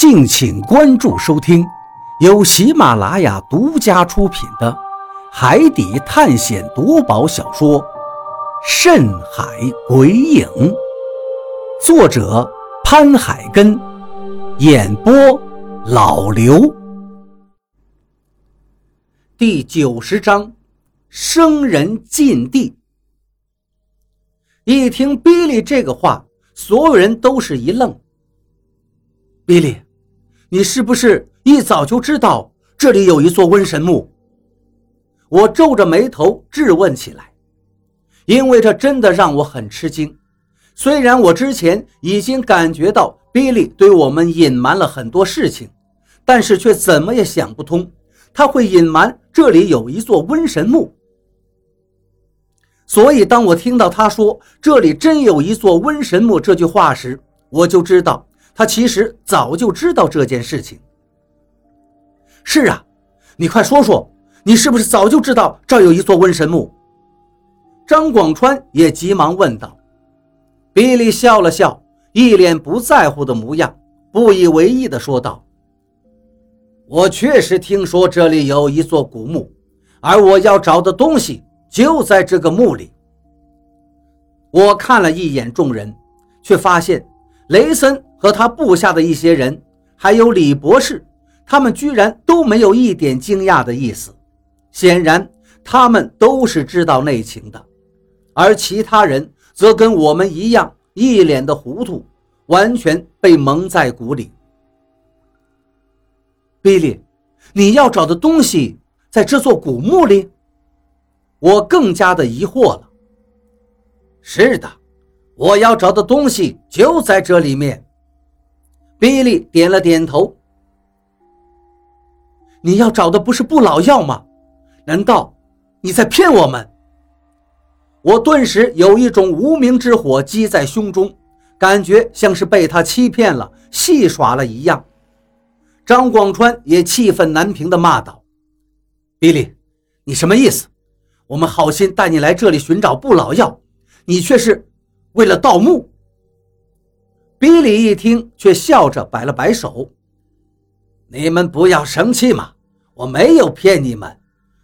敬请关注收听，由喜马拉雅独家出品的《海底探险夺宝小说》《深海鬼影》，作者潘海根，演播老刘。第九十章，生人禁地。一听比利这个话，所有人都是一愣。比利。你是不是一早就知道这里有一座瘟神墓？我皱着眉头质问起来，因为这真的让我很吃惊。虽然我之前已经感觉到比利对我们隐瞒了很多事情，但是却怎么也想不通他会隐瞒这里有一座瘟神墓。所以，当我听到他说这里真有一座瘟神墓这句话时，我就知道。他其实早就知道这件事情。是啊，你快说说，你是不是早就知道这儿有一座瘟神墓？张广川也急忙问道。比利笑了笑，一脸不在乎的模样，不以为意的说道：“我确实听说这里有一座古墓，而我要找的东西就在这个墓里。”我看了一眼众人，却发现雷森。和他部下的一些人，还有李博士，他们居然都没有一点惊讶的意思。显然，他们都是知道内情的，而其他人则跟我们一样，一脸的糊涂，完全被蒙在鼓里。比利，你要找的东西在这座古墓里？我更加的疑惑了。是的，我要找的东西就在这里面。比利点了点头。你要找的不是不老药吗？难道你在骗我们？我顿时有一种无名之火积在胸中，感觉像是被他欺骗了、戏耍了一样。张广川也气愤难平地骂道：“比利，你什么意思？我们好心带你来这里寻找不老药，你却是为了盗墓？”比利一听，却笑着摆了摆手：“你们不要生气嘛，我没有骗你们，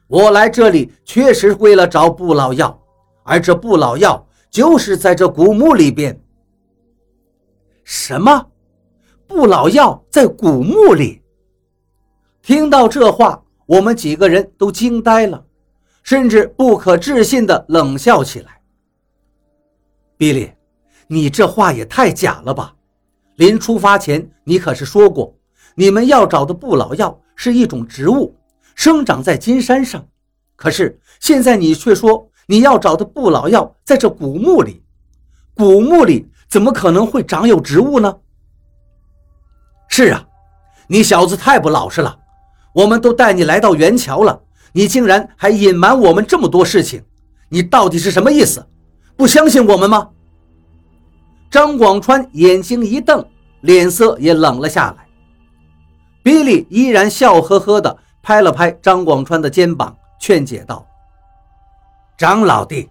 我来这里确实为了找不老药，而这不老药就是在这古墓里边。”“什么？不老药在古墓里？”听到这话，我们几个人都惊呆了，甚至不可置信地冷笑起来。比利。你这话也太假了吧！临出发前，你可是说过，你们要找的不老药是一种植物，生长在金山上。可是现在你却说你要找的不老药在这古墓里，古墓里怎么可能会长有植物呢？是啊，你小子太不老实了！我们都带你来到元桥了，你竟然还隐瞒我们这么多事情，你到底是什么意思？不相信我们吗？张广川眼睛一瞪，脸色也冷了下来。比利依然笑呵呵地拍了拍张广川的肩膀，劝解道：“张老弟，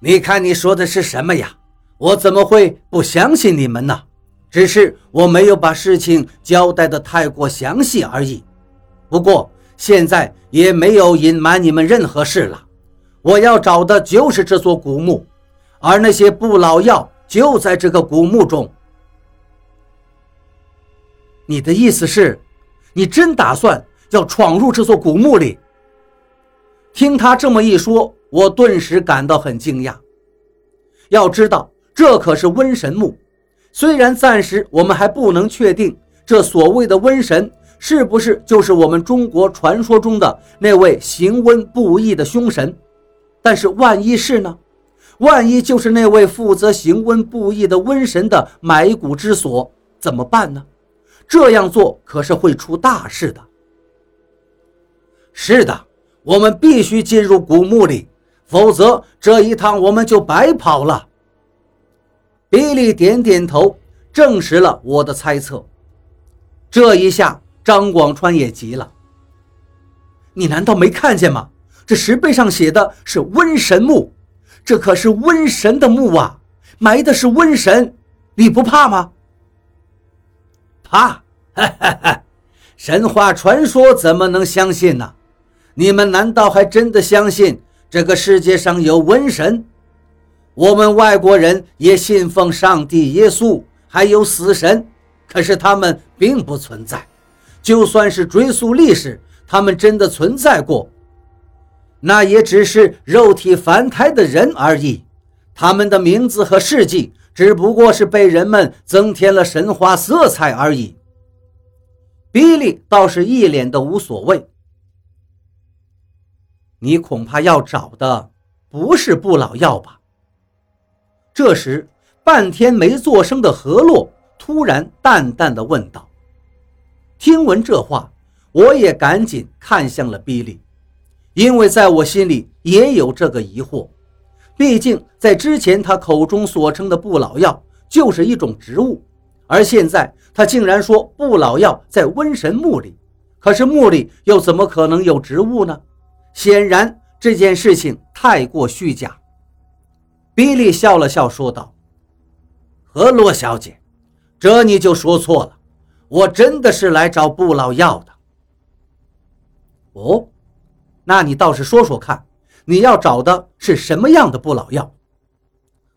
你看你说的是什么呀？我怎么会不相信你们呢？只是我没有把事情交代的太过详细而已。不过现在也没有隐瞒你们任何事了。我要找的就是这座古墓，而那些不老药。”就在这个古墓中。你的意思是，你真打算要闯入这座古墓里？听他这么一说，我顿时感到很惊讶。要知道，这可是瘟神墓，虽然暂时我们还不能确定这所谓的瘟神是不是就是我们中国传说中的那位行瘟布疫的凶神，但是万一是呢？万一就是那位负责行瘟布疫的瘟神的埋骨之所，怎么办呢？这样做可是会出大事的。是的，我们必须进入古墓里，否则这一趟我们就白跑了。比利点点头，证实了我的猜测。这一下，张广川也急了：“你难道没看见吗？这石碑上写的是瘟神墓。”这可是瘟神的墓啊，埋的是瘟神，你不怕吗？怕，哈哈哈！神话传说怎么能相信呢？你们难道还真的相信这个世界上有瘟神？我们外国人也信奉上帝、耶稣，还有死神，可是他们并不存在。就算是追溯历史，他们真的存在过，那也只是肉体凡胎的人而已。他们的名字和事迹，只不过是被人们增添了神话色彩而已。比利倒是一脸的无所谓。你恐怕要找的不是不老药吧？这时，半天没作声的何洛突然淡淡的问道。听闻这话，我也赶紧看向了比利，因为在我心里也有这个疑惑。毕竟，在之前他口中所称的不老药就是一种植物。而现在，他竟然说不老药在瘟神墓里，可是墓里又怎么可能有植物呢？显然这件事情太过虚假。比利笑了笑，说道：“何洛小姐，这你就说错了，我真的是来找不老药的。”哦，那你倒是说说看，你要找的是什么样的不老药？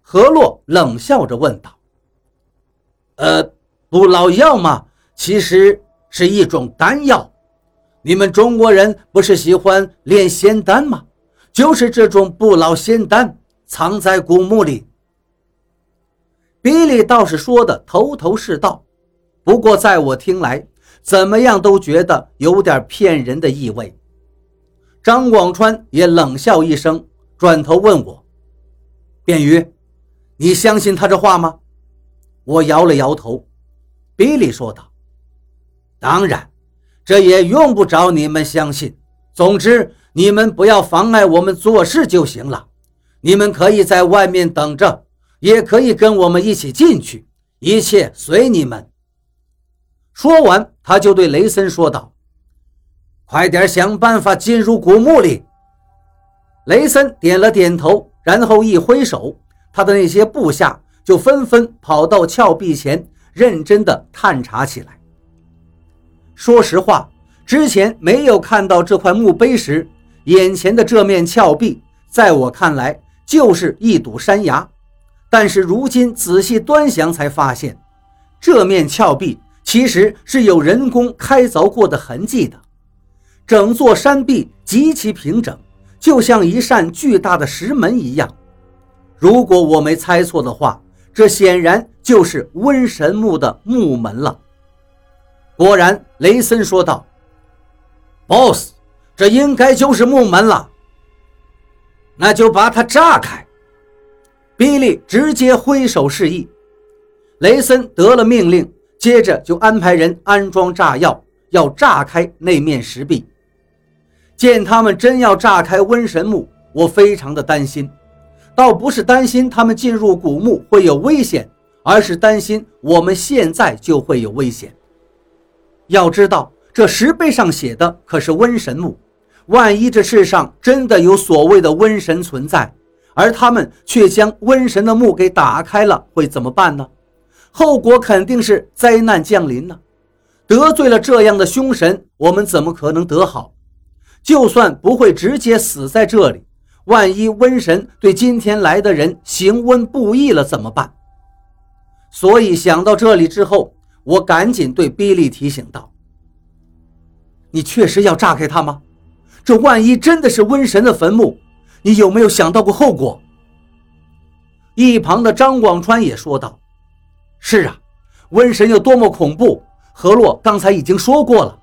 何洛冷笑着问道。呃，不老药嘛，其实是一种丹药。你们中国人不是喜欢炼仙丹吗？就是这种不老仙丹，藏在古墓里。比利倒是说的头头是道，不过在我听来，怎么样都觉得有点骗人的意味。张广川也冷笑一声，转头问我：“便于，你相信他这话吗？”我摇了摇头，比利说道：“当然，这也用不着你们相信。总之，你们不要妨碍我们做事就行了。你们可以在外面等着，也可以跟我们一起进去，一切随你们。”说完，他就对雷森说道：“快点想办法进入古墓里。”雷森点了点头，然后一挥手，他的那些部下。就纷纷跑到峭壁前，认真地探查起来。说实话，之前没有看到这块墓碑时，眼前的这面峭壁，在我看来就是一堵山崖。但是如今仔细端详，才发现，这面峭壁其实是有人工开凿过的痕迹的。整座山壁极其平整，就像一扇巨大的石门一样。如果我没猜错的话，这显然就是瘟神墓的墓门了。果然，雷森说道：“Boss，这应该就是墓门了。那就把它炸开。”比利直接挥手示意。雷森得了命令，接着就安排人安装炸药，要炸开那面石壁。见他们真要炸开瘟神墓，我非常的担心。倒不是担心他们进入古墓会有危险，而是担心我们现在就会有危险。要知道，这石碑上写的可是瘟神墓，万一这世上真的有所谓的瘟神存在，而他们却将瘟神的墓给打开了，会怎么办呢？后果肯定是灾难降临呢。得罪了这样的凶神，我们怎么可能得好？就算不会直接死在这里。万一瘟神对今天来的人行瘟不义了怎么办？所以想到这里之后，我赶紧对比利提醒道：“你确实要炸开它吗？这万一真的是瘟神的坟墓，你有没有想到过后果？”一旁的张广川也说道：“是啊，瘟神有多么恐怖，何洛刚才已经说过了，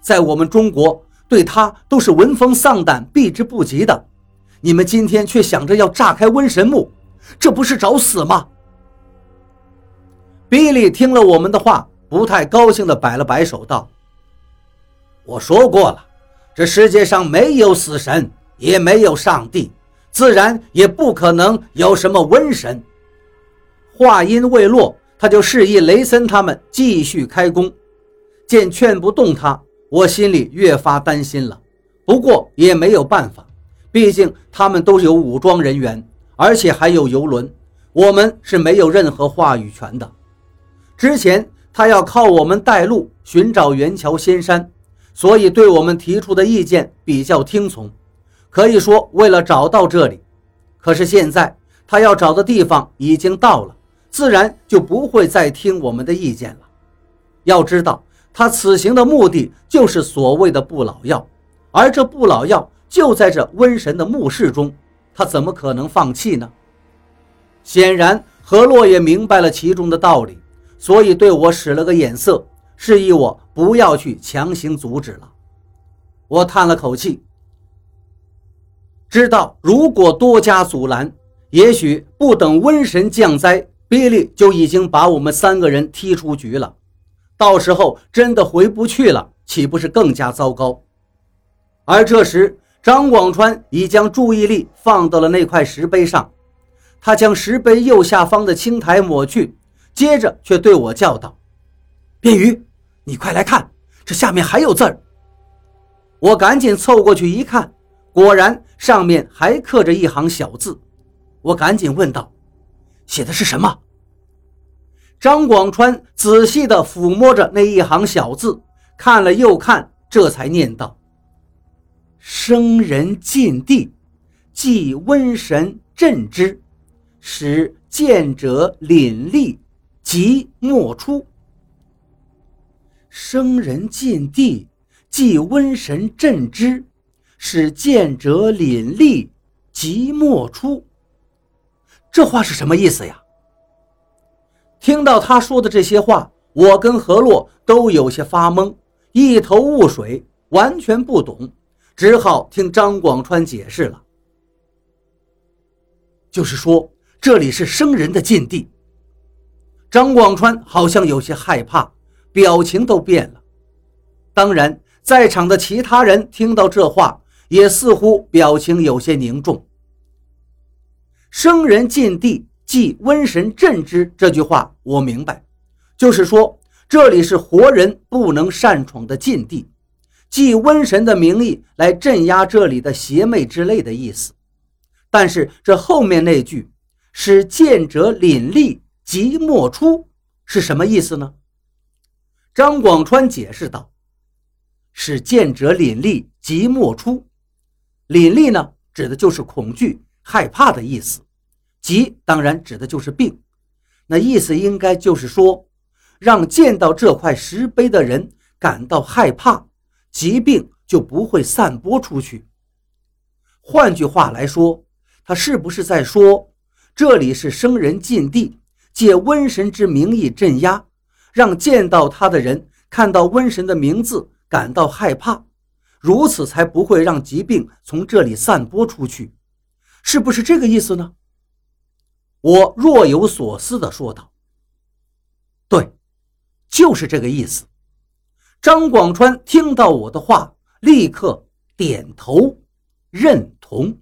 在我们中国，对他都是闻风丧胆、避之不及的。”你们今天却想着要炸开瘟神墓，这不是找死吗？比利听了我们的话，不太高兴地摆了摆手，道：“我说过了，这世界上没有死神，也没有上帝，自然也不可能有什么瘟神。”话音未落，他就示意雷森他们继续开工。见劝不动他，我心里越发担心了。不过也没有办法。毕竟他们都有武装人员，而且还有游轮，我们是没有任何话语权的。之前他要靠我们带路寻找元桥仙山，所以对我们提出的意见比较听从，可以说为了找到这里。可是现在他要找的地方已经到了，自然就不会再听我们的意见了。要知道，他此行的目的就是所谓的不老药，而这不老药就在这瘟神的墓室中，他怎么可能放弃呢？显然，何洛也明白了其中的道理。所以对我使了个眼色，示意我不要去强行阻止了。我叹了口气，知道如果多加阻拦，也许不等瘟神降灾，比利就已经把我们三个人踢出局了。到时候真的回不去了，岂不是更加糟糕？而这时，张广川已将注意力放到了那块石碑上，他将石碑右下方的青苔抹去。接着却对我叫道：“便鱼，你快来看，这下面还有字儿。”我赶紧凑过去一看，果然上面还刻着一行小字。我赶紧问道：“写的是什么？”张广川仔细地抚摸着那一行小字，看了又看，这才念道：“生人禁地，即瘟神镇之，使见者凛厉。”即莫出，生人禁地，即瘟神镇之，使见者凛厉，即莫出。这话是什么意思呀？听到他说的这些话，我跟何洛都有些发懵，一头雾水，完全不懂，只好听张广川解释了。就是说，这里是生人的禁地。张广川好像有些害怕，表情都变了。当然，在场的其他人听到这话，也似乎表情有些凝重。生人禁地，即瘟神镇之。这句话我明白，就是说这里是活人不能擅闯的禁地，即瘟神的名义来镇压这里的邪魅之类的意思。但是这后面那句，使见者凛厉。即莫出是什么意思呢？张广川解释道：“使见者凛厉，即莫出。凛厉呢，指的就是恐惧、害怕的意思；即当然指的就是病。那意思应该就是说，让见到这块石碑的人感到害怕，疾病就不会散播出去。换句话来说，他是不是在说这里是生人禁地？”借瘟神之名义镇压，让见到他的人看到瘟神的名字感到害怕，如此才不会让疾病从这里散播出去，是不是这个意思呢？我若有所思地说道：“对，就是这个意思。”张广川听到我的话，立刻点头认同。